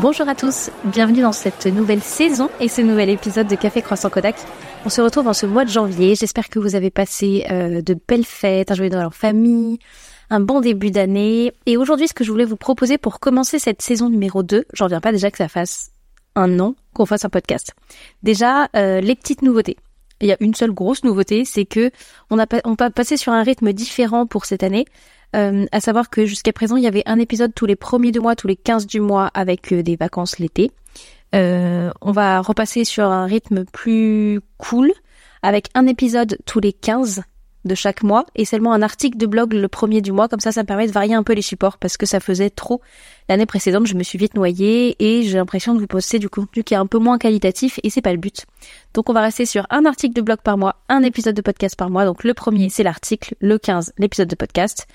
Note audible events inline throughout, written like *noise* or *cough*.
Bonjour à tous, bienvenue dans cette nouvelle saison et ce nouvel épisode de Café Croissant Kodak. On se retrouve en ce mois de janvier. J'espère que vous avez passé euh, de belles fêtes, un joyeux Noël en famille, un bon début d'année. Et aujourd'hui, ce que je voulais vous proposer pour commencer cette saison numéro 2, j'en reviens pas déjà que ça fasse un an qu'on fasse un podcast. Déjà, euh, les petites nouveautés. Il y a une seule grosse nouveauté, c'est que on a on va passer sur un rythme différent pour cette année. Euh, à savoir que jusqu'à présent, il y avait un épisode tous les premiers du mois, tous les 15 du mois avec euh, des vacances l'été. Euh, on va repasser sur un rythme plus cool avec un épisode tous les 15 de chaque mois et seulement un article de blog le premier du mois. Comme ça, ça me permet de varier un peu les supports parce que ça faisait trop. L'année précédente, je me suis vite noyée et j'ai l'impression de vous poster du contenu qui est un peu moins qualitatif et c'est pas le but. Donc on va rester sur un article de blog par mois, un épisode de podcast par mois. Donc le premier, c'est l'article, le 15, l'épisode de podcast.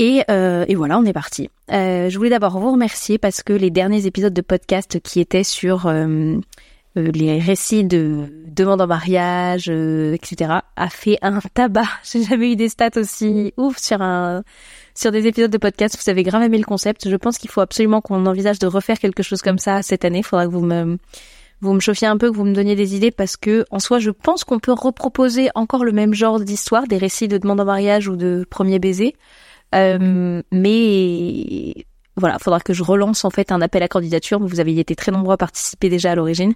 Et, euh, et, voilà, on est parti. Euh, je voulais d'abord vous remercier parce que les derniers épisodes de podcast qui étaient sur euh les récits de demandes en mariage, euh, etc., a fait un *laughs* tabac. J'ai jamais eu des stats aussi ouf sur un sur des épisodes de podcast. Vous avez grave aimé le concept. Je pense qu'il faut absolument qu'on envisage de refaire quelque chose comme ça cette année. Il faudra que vous me vous me chauffiez un peu, que vous me donniez des idées parce que en soi, je pense qu'on peut reproposer encore le même genre d'histoire, des récits de demande en mariage ou de premier baiser. Euh, mais voilà, faudra que je relance en fait un appel à candidature. Vous avez été très nombreux à participer déjà à l'origine.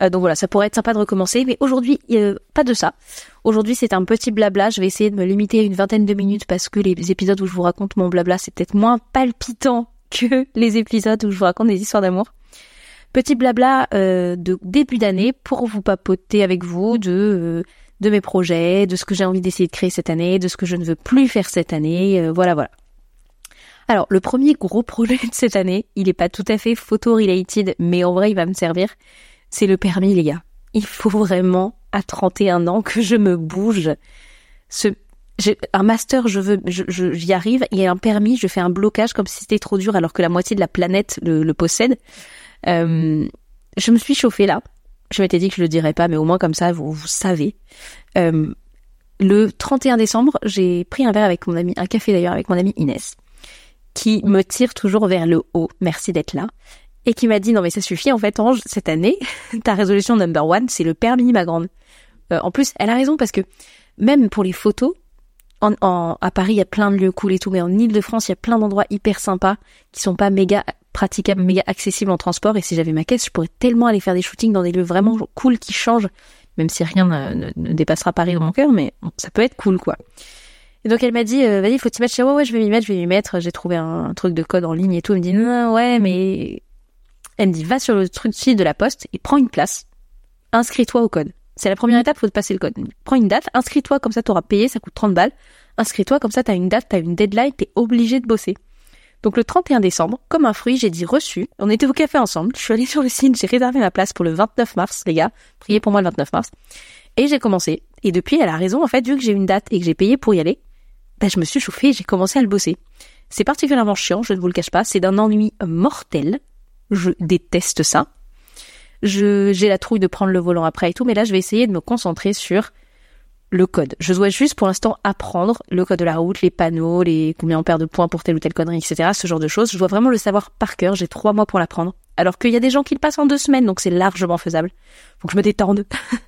Euh, donc voilà, ça pourrait être sympa de recommencer. Mais aujourd'hui, pas de ça. Aujourd'hui, c'est un petit blabla. Je vais essayer de me limiter à une vingtaine de minutes parce que les épisodes où je vous raconte mon blabla, c'est peut-être moins palpitant que *laughs* les épisodes où je vous raconte des histoires d'amour. Petit blabla euh, de début d'année pour vous papoter avec vous de euh, de mes projets, de ce que j'ai envie d'essayer de créer cette année, de ce que je ne veux plus faire cette année, voilà voilà. Alors le premier gros projet *laughs* de cette année, il est pas tout à fait photo-related, mais en vrai il va me servir, c'est le permis les gars. Il faut vraiment à 31 ans que je me bouge. Ce, un master, je veux, j'y arrive, il y a un permis, je fais un blocage comme si c'était trop dur alors que la moitié de la planète le, possède. Euh, je me suis chauffée là. Je m'étais dit que je le dirais pas, mais au moins comme ça, vous, vous savez. Euh, le 31 décembre, j'ai pris un verre avec mon ami, un café d'ailleurs avec mon ami Inès, qui me tire toujours vers le haut. Merci d'être là. Et qui m'a dit non mais ça suffit en fait Ange cette année *laughs* ta résolution number one c'est le permis ma grande. Euh, en plus elle a raison parce que même pour les photos en, en, à Paris il y a plein de lieux cool et tout mais en Ile-de-France il y a plein d'endroits hyper sympas qui sont pas méga praticable, méga accessible en transport. Et si j'avais ma caisse, je pourrais tellement aller faire des shootings dans des lieux vraiment cool qui changent, même si rien ne, dépassera Paris dans mon cœur, mais ça peut être cool, quoi. Et donc elle m'a dit, euh, vas-y, faut t'y mettre. Je ouais, ouais, je vais m'y mettre, je vais m'y mettre. J'ai trouvé un, truc de code en ligne et tout. Elle me dit, non, ouais, mais elle me dit, va sur le truc site de la poste et prends une place. Inscris-toi au code. C'est la première étape, faut te passer le code. Prends une date, inscris-toi, comme ça t'auras payé, ça coûte 30 balles. Inscris-toi, comme ça t'as une date, t'as une deadline, t'es obligé de bosser. Donc le 31 décembre, comme un fruit, j'ai dit reçu. On était au café ensemble. Je suis allée *laughs* sur le site, j'ai réservé ma place pour le 29 mars, les gars. Priez pour moi le 29 mars. Et j'ai commencé. Et depuis, elle a raison, en fait, vu que j'ai une date et que j'ai payé pour y aller, ben, je me suis chauffée et j'ai commencé à le bosser. C'est particulièrement chiant, je ne vous le cache pas. C'est d'un ennui mortel. Je déteste ça. Je, j'ai la trouille de prendre le volant après et tout, mais là, je vais essayer de me concentrer sur le code. Je dois juste pour l'instant apprendre le code de la route, les panneaux, les combien on perd de points pour telle ou telle connerie, etc. Ce genre de choses. Je dois vraiment le savoir par cœur. J'ai trois mois pour l'apprendre. Alors qu'il y a des gens qui le passent en deux semaines, donc c'est largement faisable. Faut que je me détende.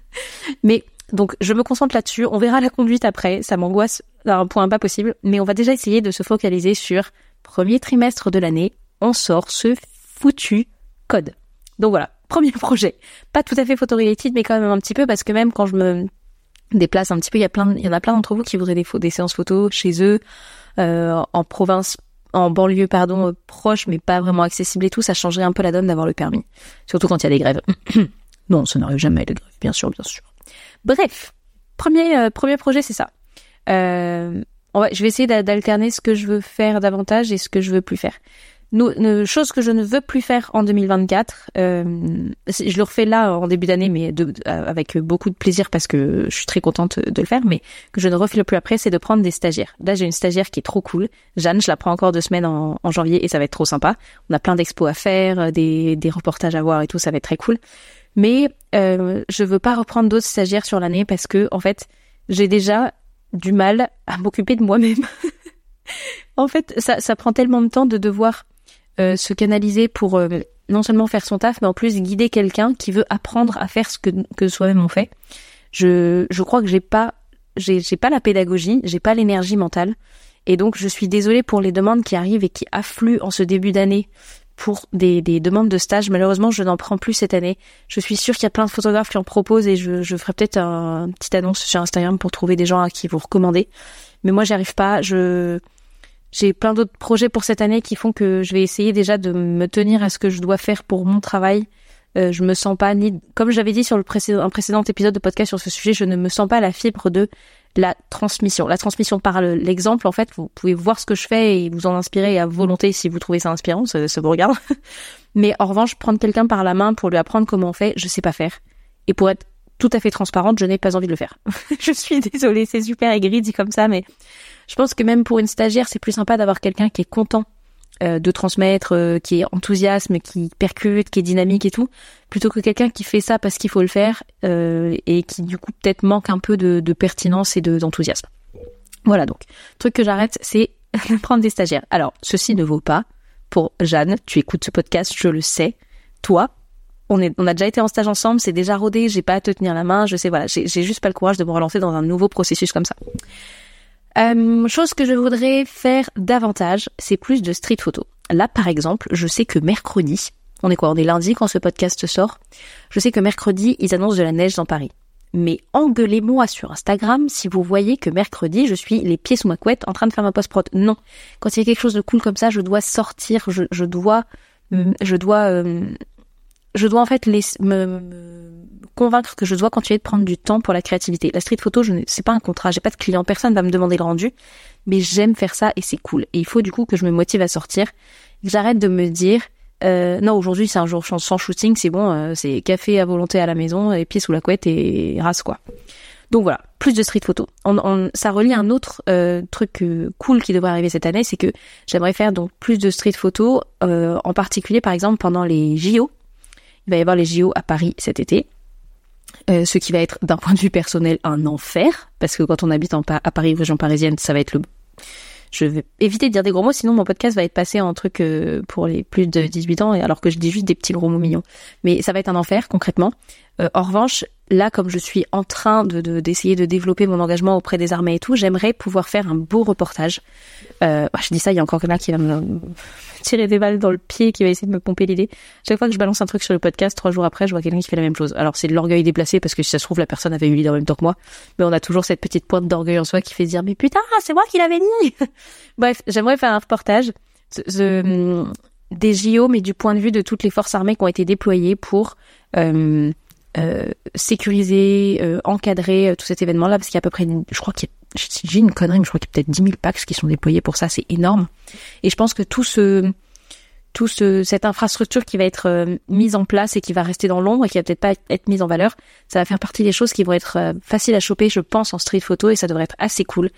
*laughs* mais donc je me concentre là-dessus. On verra la conduite après. Ça m'angoisse à un point pas possible. Mais on va déjà essayer de se focaliser sur premier trimestre de l'année. On sort ce foutu code. Donc voilà, *laughs* premier projet. Pas tout à fait photoréaliste, mais quand même un petit peu parce que même quand je me des places un petit peu. Il y a plein, il y en a plein d'entre vous qui voudraient des, séances photos chez eux, euh, en province, en banlieue, pardon, euh, proche, mais pas vraiment accessible et tout. Ça changerait un peu la donne d'avoir le permis, surtout quand il y a des grèves. *clears throat* non, ça n'arrive jamais les grèves, bien sûr, bien sûr. Bref, premier euh, premier projet, c'est ça. Je vais essayer d'alterner ce que je veux faire davantage et ce que je veux plus faire. Nous, chose que je ne veux plus faire en 2024, euh, je le refais là en début d'année, mais de, avec beaucoup de plaisir parce que je suis très contente de le faire, mais que je ne refais plus après, c'est de prendre des stagiaires. Là, j'ai une stagiaire qui est trop cool. Jeanne, je la prends encore deux semaines en, janvier et ça va être trop sympa. On a plein d'expos à faire, des, des reportages à voir et tout, ça va être très cool. Mais euh, je veux pas reprendre d'autres stagiaires sur l'année parce que en fait, j'ai déjà du mal à m'occuper de moi-même. *laughs* en fait, ça, ça prend tellement de temps de devoir euh, se canaliser pour euh, non seulement faire son taf, mais en plus guider quelqu'un qui veut apprendre à faire ce que, que soi-même on fait. Je, je crois que j'ai pas, j'ai, j'ai pas la pédagogie, j'ai pas l'énergie mentale. Et donc, je suis désolée pour les demandes qui arrivent et qui affluent en ce début d'année pour des, des, demandes de stage. Malheureusement, je n'en prends plus cette année. Je suis sûre qu'il y a plein de photographes qui en proposent et je, je ferai peut-être un, une petite annonce sur Instagram pour trouver des gens à qui vous recommander. Mais moi, j'y arrive pas. Je, j'ai plein d'autres projets pour cette année qui font que je vais essayer déjà de me tenir à ce que je dois faire pour mon travail. Euh, je me sens pas ni, comme j'avais dit sur le précédent, un précédent épisode de podcast sur ce sujet, je ne me sens pas la fibre de la transmission. La transmission par l'exemple, en fait, vous pouvez voir ce que je fais et vous en inspirer à volonté si vous trouvez ça inspirant, ça, ça vous regarde. *laughs* Mais en revanche, prendre quelqu'un par la main pour lui apprendre comment on fait, je sais pas faire. Et pour être tout à fait transparente, je n'ai pas envie de le faire. *laughs* je suis désolée, c'est super aigri dit comme ça, mais je pense que même pour une stagiaire, c'est plus sympa d'avoir quelqu'un qui est content euh, de transmettre, euh, qui est enthousiasme, qui percute, qui est dynamique et tout, plutôt que quelqu'un qui fait ça parce qu'il faut le faire euh, et qui du coup peut-être manque un peu de, pertinence et d'enthousiasme. voilà donc, truc que j'arrête, c'est *laughs* prendre des stagiaires. Alors, ceci ne vaut pas pour Jeanne, tu écoutes ce podcast, je le sais. Toi, on, on a déjà été en stage ensemble, c'est déjà rodé, j'ai pas à te tenir la main, je sais, voilà, j'ai juste pas le courage de me relancer dans un nouveau processus comme ça. Euh, chose que je voudrais faire davantage, c'est plus de street photo. Là, par exemple, je sais que mercredi, on est quoi On est lundi quand ce podcast sort. Je sais que mercredi, ils annoncent de la neige dans Paris. Mais engueulez-moi sur Instagram si vous voyez que mercredi, je suis les pieds sous ma couette en train de faire ma post-prod. Non. Quand il y a quelque chose de cool comme ça, je dois sortir, je, dois, je dois, euh, je dois en fait les, me, convaincre que je dois continuer de prendre du temps pour la créativité. La street photo, je ne, c'est pas un contrat, j'ai pas de client, personne va me demander le rendu, mais j'aime faire ça et c'est cool. Et il faut du coup que je me motive à sortir, que j'arrête de me dire euh, non aujourd'hui c'est un jour sans shooting, c'est bon, euh, c'est café à volonté à la maison, et pieds sous la couette et race quoi. Donc voilà, plus de street photo. On, ça relie un autre euh, truc euh, cool qui devrait arriver cette année, c'est que j'aimerais faire donc plus de street photo, en particulier par exemple pendant les JO. Il va y avoir les JO à Paris cet été. Euh, ce qui va être d'un point de vue personnel un enfer, parce que quand on habite en à Paris, région parisienne, ça va être le... Je vais éviter de dire des gros mots, sinon mon podcast va être passé en truc euh, pour les plus de 18 ans, alors que je dis juste des petits gros mots mignons. Mais ça va être un enfer, concrètement. Euh, en revanche, là, comme je suis en train de d'essayer de, développer mon engagement auprès des armées et tout, j'aimerais pouvoir faire un beau reportage. Euh, bah, je dis ça, il y a encore quelqu'un qui va me tirer des balles dans le pied, qui va essayer de me pomper l'idée. Chaque fois que je balance un truc sur le podcast, trois jours après, je vois quelqu'un qui fait la même chose. Alors c'est de l'orgueil déplacé parce que si ça se trouve, la personne avait eu l'idée en même temps que moi. Mais on a toujours cette petite pointe d'orgueil en soi qui fait dire, mais putain, c'est moi qui l'avais dit. *laughs* Bref, j'aimerais faire un reportage des JO, mais du point de vue de toutes les forces armées qui ont été déployées pour euh, euh, sécuriser, euh, encadrer tout cet événement-là, parce qu'il y a à peu près, je crois qu'il j'ai une connerie, mais je crois qu'il y a peut-être 10 000 packs qui sont déployés pour ça, c'est énorme. Et je pense que tout ce, tout ce, cette infrastructure qui va être euh, mise en place et qui va rester dans l'ombre et qui va peut-être pas être mise en valeur, ça va faire partie des choses qui vont être euh, faciles à choper, je pense, en street photo et ça devrait être assez cool.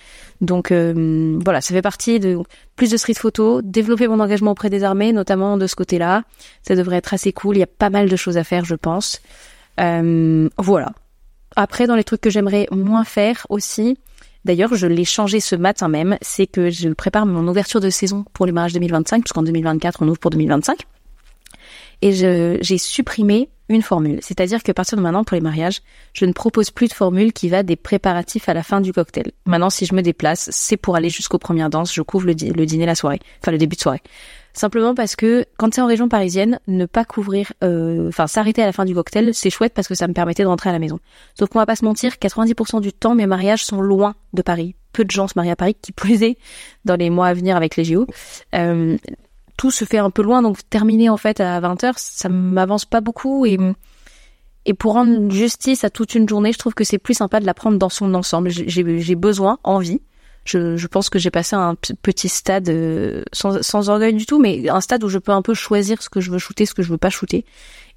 Donc euh, voilà, ça fait partie de plus de street photo, développer mon engagement auprès des armées, notamment de ce côté-là. Ça devrait être assez cool. Il y a pas mal de choses à faire, je pense. Voilà. Après, dans les trucs que j'aimerais moins faire aussi, D'ailleurs, je l'ai changé ce matin même, c'est que je prépare mon ouverture de saison pour les mariages 2025, puisqu'en 2024, on ouvre pour 2025. Et j'ai supprimé une formule. C'est-à-dire que partir de maintenant, pour les mariages, je ne propose plus de formule qui va des préparatifs à la fin du cocktail. Maintenant, si je me déplace, c'est pour aller jusqu'aux premières danses. Je couvre le, le dîner la soirée, enfin le début de soirée. Simplement parce que quand c'est en région parisienne, ne pas couvrir, euh, enfin s'arrêter à la fin du cocktail, c'est chouette parce que ça me permettait de rentrer à la maison. Sauf qu'on va pas se mentir, 90% du temps, mes mariages sont loin de Paris. Peu de gens se marient à Paris, qui plus est dans les mois à venir avec les JO. Euh, tout se fait un peu loin, donc terminer en fait à 20h, ça m'avance pas beaucoup et et pour rendre justice à toute une journée, je trouve que c'est plus sympa de la prendre dans son ensemble. J'ai besoin, envie, je, je pense que j'ai passé un petit stade euh, sans, sans orgueil du tout, mais un stade où je peux un peu choisir ce que je veux shooter, ce que je veux pas shooter.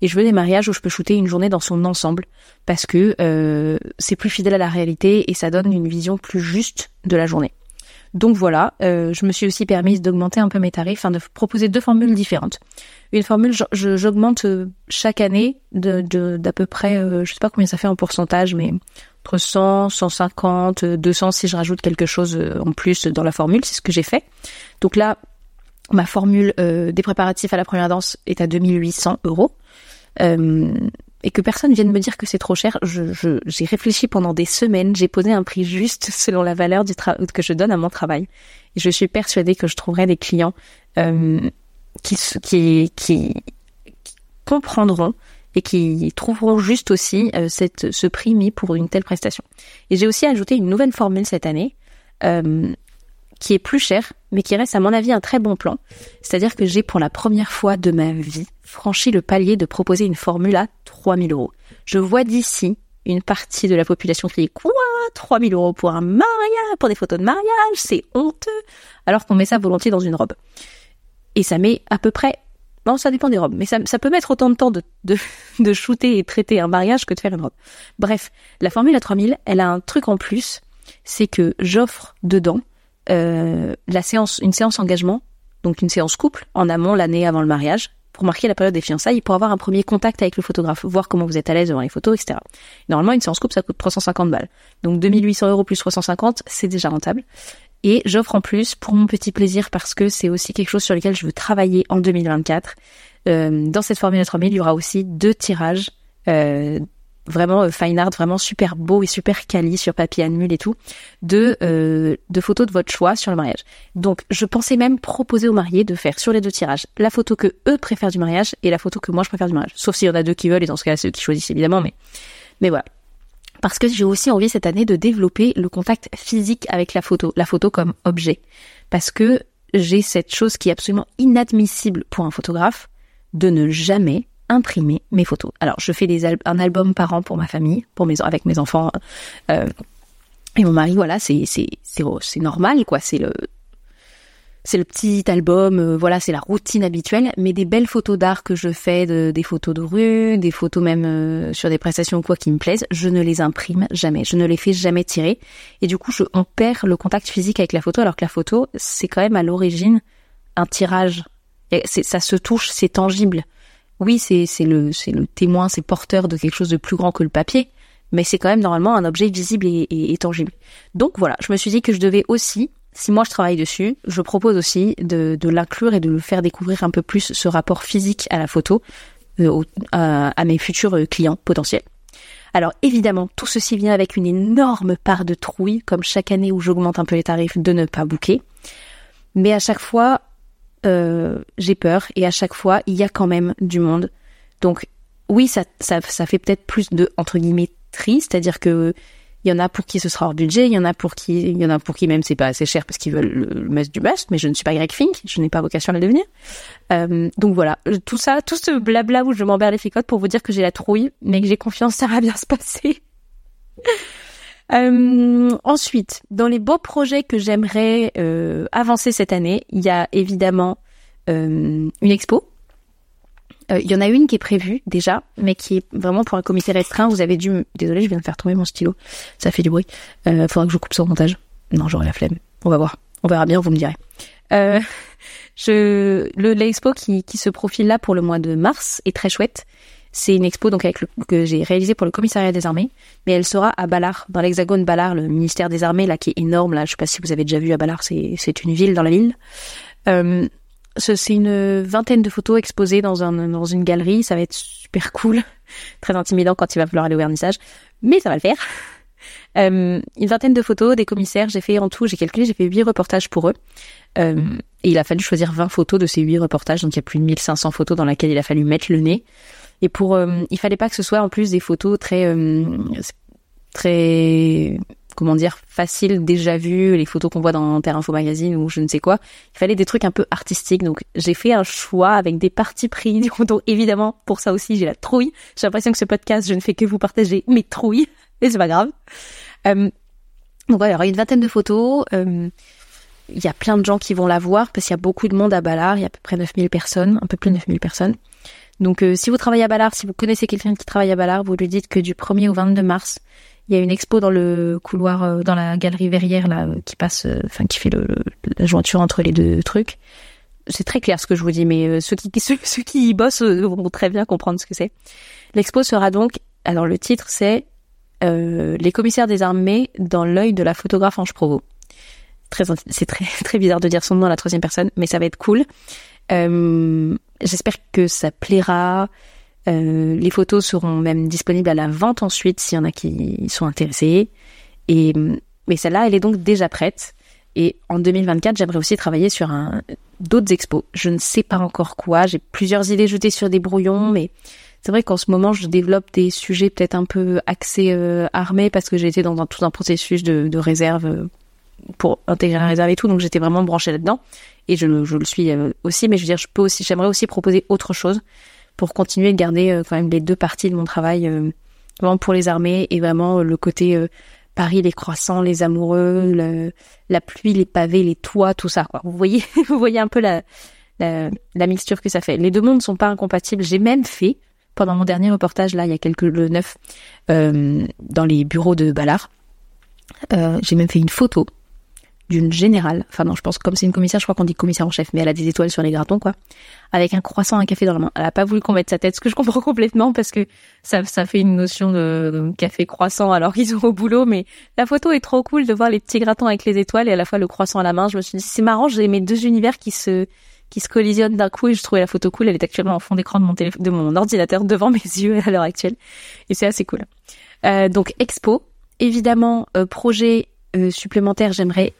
Et je veux des mariages où je peux shooter une journée dans son ensemble parce que euh, c'est plus fidèle à la réalité et ça donne une vision plus juste de la journée. Donc voilà, euh, je me suis aussi permise d'augmenter un peu mes tarifs, enfin de proposer deux formules différentes. Une formule, j'augmente chaque année de d'à peu près, je sais pas combien ça fait en pourcentage, mais entre 100, 150, 200 si je rajoute quelque chose euh, en plus dans la formule, c'est ce que j'ai fait. Donc là, Ma formule des préparatifs à la première danse est à 2800 euros. Et que personne vienne me dire que c'est trop cher, je, j'ai réfléchi pendant des semaines, j'ai posé un prix juste *laughs* selon la valeur du que je donne à mon travail. Et je suis persuadée que je trouverai des clients qui, qui, qui, comprendront et qui trouveront juste aussi euh, cette, ce prix mis pour une telle prestation. Et j'ai aussi ajouté une nouvelle formule cette année euh, qui est plus chère, mais qui reste à mon avis un très bon plan. C'est-à-dire que j'ai pour la première fois de ma vie franchi le palier de proposer une formule à 3000 euros. Je vois d'ici une partie de la population dit quoi? 3000 euros pour un mariage, pour des photos de mariage, c'est honteux, alors qu'on met ça volontiers dans une robe. Et ça met à peu près non, ça dépend des robes, mais ça, peut mettre autant de temps de, *laughs* de, shooter et traiter un mariage que de faire une robe. Bref, la Formule 3000, elle a un truc en plus, c'est que j'offre dedans la séance, une séance engagement, donc une séance couple en amont l'année avant le mariage, pour marquer la période des fiançailles pour avoir un premier contact avec le photographe, voir comment vous êtes à l'aise devant les photos, etc. Normalement, une séance couple, ça coûte 350 balles. Donc 2800 euros plus 350, c'est déjà rentable. Et j'offre en plus pour mon petit plaisir parce que c'est aussi quelque chose sur lequel je veux travailler en 2024. Euh, dans cette Formule 3000, il y aura aussi deux tirages euh, vraiment euh, fine art, vraiment super beau et super quali sur papier annule et tout, de euh, de photos de votre choix sur le mariage. Donc, je pensais même proposer aux mariés de faire sur les deux tirages la photo que eux préfèrent du mariage et la photo que moi je préfère du mariage. Sauf s'il y en a deux qui veulent et dans ce cas, c'est eux qui choisissent évidemment, mais mais voilà parce que j'ai aussi envie cette année de développer le contact physique avec la photo, la photo comme objet. Parce que j'ai cette chose qui est absolument inadmissible pour un photographe, de ne jamais imprimer mes photos. Alors je fais des un album par an pour ma famille, pour mes avec mes enfants euh, et mon mari. Voilà, c'est c'est c'est normal quoi. C'est le c'est le petit album, euh, voilà, c'est la routine habituelle, mais des belles photos d'art que je fais, de, des photos de rue, des photos même euh, sur des prestations ou quoi qui me plaisent, je ne les imprime jamais, je ne les fais jamais tirer, et du coup, je, on perd le contact physique avec la photo, alors que la photo, c'est quand même à l'origine un tirage, ça se touche, c'est tangible. Oui, c'est le, témoin, c'est porteur de quelque chose de plus grand que le papier, mais c'est quand même normalement un objet visible et, tangible. Donc voilà, je me suis dit que je devais aussi si moi je travaille dessus, je propose aussi de, de l'inclure et de le faire découvrir un peu plus ce rapport physique à la photo euh, à, mes futurs euh, clients potentiels. Alors évidemment, tout ceci vient avec une énorme part de trouille, comme chaque année où j'augmente un peu les tarifs, de ne pas bouquer. Mais à chaque fois, euh, j'ai peur et à chaque fois, il y a quand même du monde. Donc oui, ça, ça, ça fait peut-être plus de entre guillemets triste, c'est-à-dire que il y en a pour qui ce sera hors budget, il y en a pour qui, il y en a pour qui même c'est pas assez cher parce qu'ils veulent le, must du must, mais je ne suis pas Greg Fink, je n'ai pas vocation à le devenir. Euh, donc voilà, tout ça, tout ce blabla où je m'emballe les ficottes pour vous dire que j'ai la trouille, mais que j'ai confiance, ça va bien se passer. Euh, ensuite, dans les beaux projets que j'aimerais euh, avancer cette année, il y a évidemment euh, une expo il euh, y en a une qui est prévue déjà, mais qui est vraiment pour un comité restreint. Vous avez dû... Désolé, je viens de faire tomber mon stylo. Ça fait du bruit. Euh, faudra que je coupe son montage. Non, j'aurai la flemme. On va voir. On verra bien, vous me direz. Euh, *laughs* je, le, l'expo qui, qui se profile là pour le mois de mars est très chouette. C'est une expo donc avec le, que j'ai réalisée pour le commissariat des armées, mais elle sera à Ballard, dans l'hexagone Ballard, le ministère des armées là qui est énorme là. Je sais pas si vous avez déjà vu à Ballard, c'est c'est une ville dans la ville. Euh, c'est une vingtaine de photos exposées dans, un, dans une galerie. Ça va être super cool. *laughs* Très intimidant quand il va falloir aller au vernissage. Mais ça va le faire. Euh, une vingtaine de photos des commissaires. J'ai fait en tout, j'ai calculé, j'ai fait huit reportages pour eux. Euh, et il a fallu choisir 20 photos de ces huit reportages. Donc il y a plus de 1500 photos dans lesquelles il a fallu mettre le nez. Et pour, euh, il fallait pas que ce soit en plus des photos très, euh, très comment dire, facile, déjà vu, les photos qu'on voit dans Terre Info Magazine ou je ne sais quoi. Il fallait des trucs un peu artistiques. Donc, j'ai fait un choix avec des parties pris. *laughs* Donc, évidemment, pour ça aussi, j'ai la trouille. J'ai l'impression que ce podcast, je ne fais que vous partager mes trouilles. *laughs* Et c'est pas grave. Euh, donc, voilà, aura une vingtaine de photos. Euh, il y a plein de gens qui vont la voir parce qu'il y a beaucoup de monde à Ballard. Il y a à peu près 9000 personnes, un peu plus de 9000 personnes. Donc, euh, si vous travaillez à Ballard, si vous connaissez quelqu'un qui travaille à Ballard, vous lui dites que du 1er au 22 mars, il y a une expo dans le couloir, euh, dans la galerie verrière là, euh, qui passe, euh, enfin qui fait le, la jointure entre les deux trucs. C'est très clair ce que je vous dis, mais ceux qui *laughs* ceux, qui y bossent vont très bien comprendre ce que c'est. L'expo sera donc, alors le titre c'est les commissaires des armées dans l'œil de la photographe Ange Provo. très c'est très *laughs* très bizarre de dire son nom à la troisième personne, mais ça va être cool. Euh, J'espère que ça plaira. Euh, les photos seront même disponibles à la vente ensuite s'il y en a qui sont intéressés. Et mais celle-là, elle est donc déjà prête. Et en 2024, j'aimerais aussi travailler sur d'autres expos. Je ne sais pas encore quoi. J'ai plusieurs idées jetées sur des brouillons, mais c'est vrai qu'en ce moment, je développe des sujets peut-être un peu axés euh, armés parce que j'ai été dans tout un processus de, réserve euh, pour intégrer la réserve et tout. Donc j'étais vraiment branchée là-dedans et je, je le suis euh, aussi. Mais je veux dire, je peux aussi, j'aimerais aussi proposer autre chose pour continuer de garder quand même les deux parties de mon travail vraiment pour les armées et vraiment le côté Paris, les croissants, les amoureux, le, la pluie, les pavés, les toits, tout ça. Quoi. Vous voyez, *laughs* vous voyez un peu la, la, la, mixture que ça fait. Les deux mondes ne sont pas incompatibles. J'ai même fait pendant mon dernier reportage là, il y a quelques le neuf, euh, dans les bureaux de Ballard. Euh, j'ai même fait une photo d'une générale, enfin non, je pense comme c'est une commissaire, je crois qu'on dit commissaire en chef, mais elle a des étoiles sur les gratons, quoi, avec un croissant, un café dans la main. Elle a pas voulu qu'on mette sa tête, ce que je comprends *laughs* complètement parce que ça, ça fait une notion de, café croissant alors qu'ils sont au boulot, mais la photo est trop cool de voir les petits gratons avec les étoiles et à la fois le croissant à la main. Je me suis dit, c'est marrant, j'ai mes deux univers qui se, qui se collisionnent d'un coup et je trouvais la photo cool. Elle est actuellement en fond d'écran de mon de mon ordinateur devant *laughs* mes yeux à l'heure actuelle et c'est assez cool. Euh, donc expo, évidemment euh, projet euh, supplémentaire, j'aimerais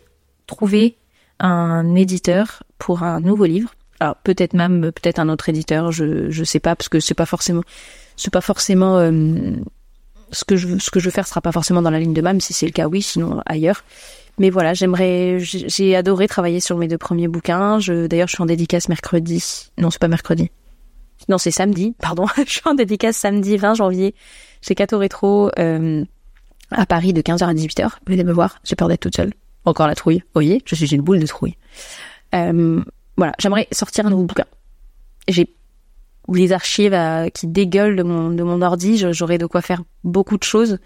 trouver un éditeur pour un nouveau livre. Alors peut-être même peut-être un autre éditeur, je je sais pas parce que c'est pas forcément c'est pas forcément euh, ce que je ce que je veux faire sera pas forcément dans la ligne de même si c'est le cas oui sinon ailleurs. Mais voilà, j'aimerais j'ai adoré travailler sur mes deux premiers bouquins. Je d'ailleurs je suis en dédicace mercredi. Non, c'est pas mercredi. Non, c'est samedi, pardon. *laughs* je suis en dédicace samedi 20 janvier chez Cato Rétro euh, à Paris de 15h à 18h. Venez me voir, j'ai peur d'être toute seule. Encore la trouille. Voyez, je suis une boule de trouille. Euh, voilà, j'aimerais sortir un nouveau bouquin. J'ai les archives qui dégueulent de mon, de mon ordi, j'aurais de quoi faire beaucoup de choses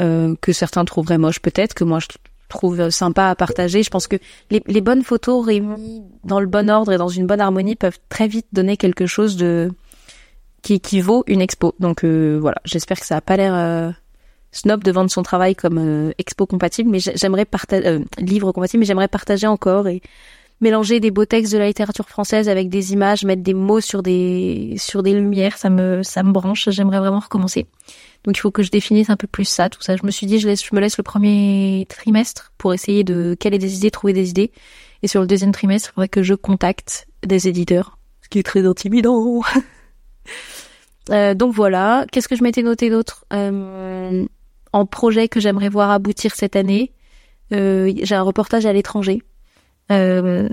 euh, que certains trouveraient moches peut-être, que moi je trouve sympa à partager. Je pense que les, les bonnes photos réunies dans le bon ordre et dans une bonne harmonie peuvent très vite donner quelque chose de qui, qui vaut une expo. Donc euh, voilà, j'espère que ça a pas l'air euh, snob de vendre son travail comme euh, expo compatible, mais j'aimerais partager euh, livre compatible, mais j'aimerais partager encore et mélanger des beaux textes de la littérature française avec des images, mettre des mots sur des sur des lumières, ça me ça me branche. J'aimerais vraiment recommencer. Donc il faut que je définisse un peu plus ça, tout ça. Je me suis dit je laisse je me laisse le premier trimestre pour essayer de caler des idées, trouver des idées. Et sur le deuxième trimestre, il faudrait que je contacte des éditeurs, ce qui est très intimidant. *laughs* euh, donc voilà. Qu'est-ce que je m'étais noté d'autre? Euh, en projet que j'aimerais voir aboutir cette année. Euh, j'ai un reportage à l'étranger euh,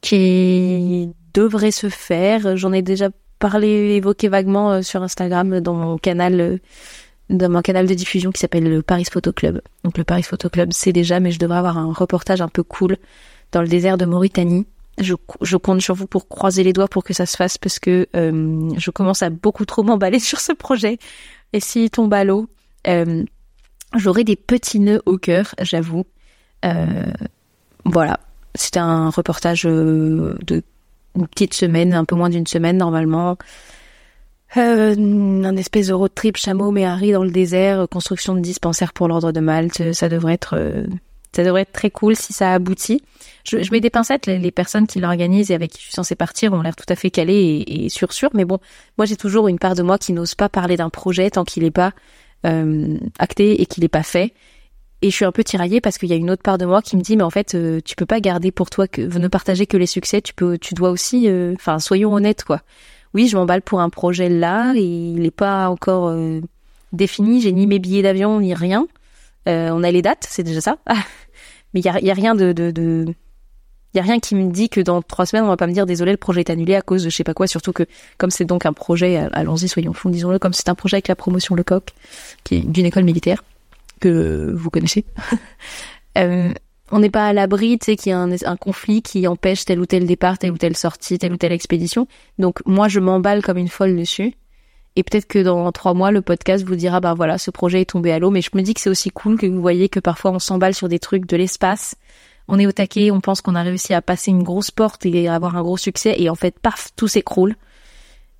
qui devrait se faire. J'en ai déjà parlé, évoqué vaguement euh, sur Instagram dans mon canal, dans mon canal de diffusion qui s'appelle le Paris Photo Club. Donc le Paris Photo Club, c'est déjà, mais je devrais avoir un reportage un peu cool dans le désert de Mauritanie. Je, compte sur vous pour croiser les doigts pour que ça se fasse parce que je commence à beaucoup trop m'emballer *laughs* sur ce projet. Et s'il tombe à l'eau, J'aurais des petits nœuds au cœur, j'avoue. Euh, voilà, c'était un reportage euh, de une petite semaine, un peu moins d'une semaine normalement. Euh, un espèce de road trip chameau mais Harry dans le désert, construction de dispensaire pour l'ordre de Malte. Ça devrait être, ça devrait être très cool si ça aboutit. Je, mets des pincettes. Les, personnes qui l'organisent et avec qui je suis censée partir ont l'air tout à fait calées et, et sûr sûr. Mais bon, moi j'ai toujours une part de moi qui n'ose pas parler d'un projet tant qu'il n'est pas euh, acté et qu'il n'est pas fait. Et je suis un peu tiraillée parce qu'il y a une autre part de moi qui me dit mais en fait euh, tu peux pas garder pour toi que ne partager que les succès. Tu peux, tu dois aussi, euh, enfin soyons honnêtes quoi. Oui, je m'emballe pour un projet là et il n'est pas encore euh, défini. J'ai ni mes billets d'avion ni rien. on a les dates, c'est déjà ça. *laughs* mais il y a, y a, rien de, de, de il y a rien qui me dit que dans trois semaines on va pas me dire désolé le projet est annulé à cause de je sais pas quoi. Surtout que comme c'est donc un projet allons-y soyons fous disons-le comme c'est un projet avec la promotion Lecoq qui est d'une école militaire que vous connaissez. *laughs* Euh, on n'est pas à l'abri tu sais qu'il y a un, conflit qui empêche tel ou tel départ telle ou telle sortie telle ou telle expédition. Donc moi je m'emballe comme une folle dessus. Et peut-être que dans trois mois, le podcast vous dira, bah voilà, ce projet est tombé à l'eau. Mais je me dis que c'est aussi cool que vous voyez que parfois on s'emballe sur des trucs de l'espace on est au taquet, on pense qu'on a réussi à passer une grosse porte et avoir un gros succès, et en fait, paf, tout s'écroule.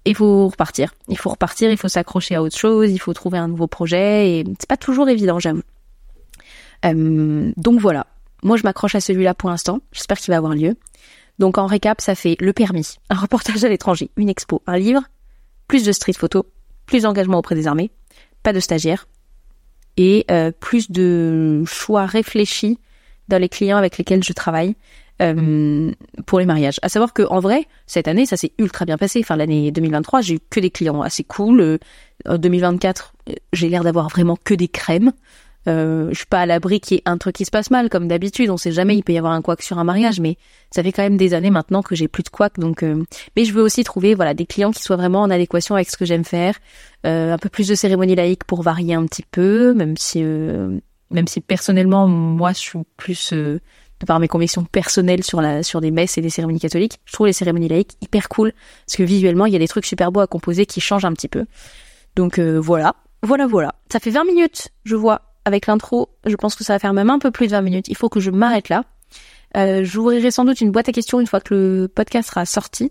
Il faut repartir. Il faut repartir, il faut s'accrocher à autre chose, il faut trouver un nouveau projet, et c'est pas toujours évident, j'aime. Euh, donc voilà. moi, je m'accroche à celui-là pour l'instant. J'espère qu'il va avoir lieu. Donc, en récap, ça fait le permis, un reportage à l'étranger, une expo, un livre, plus de street photo, plus d'engagement auprès des armées, pas de stagiaires, et euh, plus de choix réfléchis dans les clients avec lesquels je travaille euh, pour les mariages. À savoir que en vrai, cette année, ça s'est ultra bien passé. Enfin, l'année 2023, j'ai eu que des clients assez cool. Euh, en 2024, j'ai l'air d'avoir vraiment que des crèmes. Euh, je suis pas à l'abri qu'il y ait un truc qui se passe mal, comme d'habitude. On sait jamais, il peut y avoir un couac sur un mariage, mais ça fait quand même des années maintenant que j'ai plus de couac. Donc, euh, mais je veux aussi trouver voilà des clients qui soient vraiment en adéquation avec ce que j'aime faire. Euh, un peu plus de cérémonie laïque pour varier un petit peu, même si euh, même si personnellement moi je suis plus de par mes convictions personnelles sur la sur des messes et des cérémonies catholiques. Je trouve les cérémonies laïques hyper cool parce que visuellement il y a des trucs super beaux à composer qui changent un petit peu. Donc voilà, voilà, voilà. Ça fait 20 minutes, je vois avec l'intro, je pense que ça va faire même un peu plus de 20 minutes. Il faut que je m'arrête là. Euh, J'ouvrirai sans doute une boîte à questions une fois que le podcast sera sorti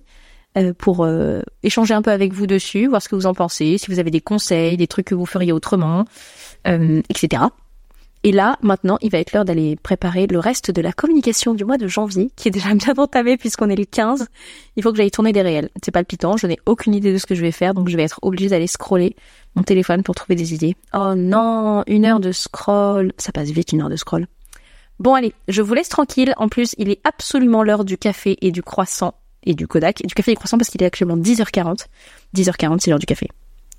euh, pour euh, échanger un peu avec vous dessus, voir ce que vous en pensez, si vous avez des conseils, des trucs que vous feriez autrement, euh, etc. Et là, maintenant, il va être l'heure d'aller préparer le reste de la communication du mois de janvier, qui est déjà *laughs* bien entamé puisqu'on est le 15. Il faut que j'aille tourner des réels. C'est palpitant, je n'ai aucune idée de ce que je vais faire, donc je vais être obligée d'aller scroller mon téléphone pour trouver des idées. Oh non, une heure de scroll. Ça passe vite, une heure de scroll. Bon allez, je vous laisse tranquille. En plus, il est absolument l'heure du café et du croissant et du Kodak. Et du café et du croissant parce qu'il est actuellement 10h40. 10h40, c'est l'heure du café.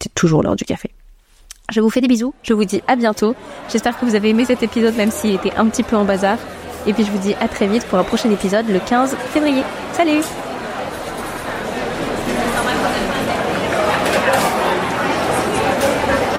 C'est toujours l'heure du café. Je vous fais des bisous, je vous dis à bientôt. J'espère que vous avez aimé cet épisode même s'il était un petit peu en bazar. Et puis je vous dis à très vite pour un prochain épisode le 15 février. Salut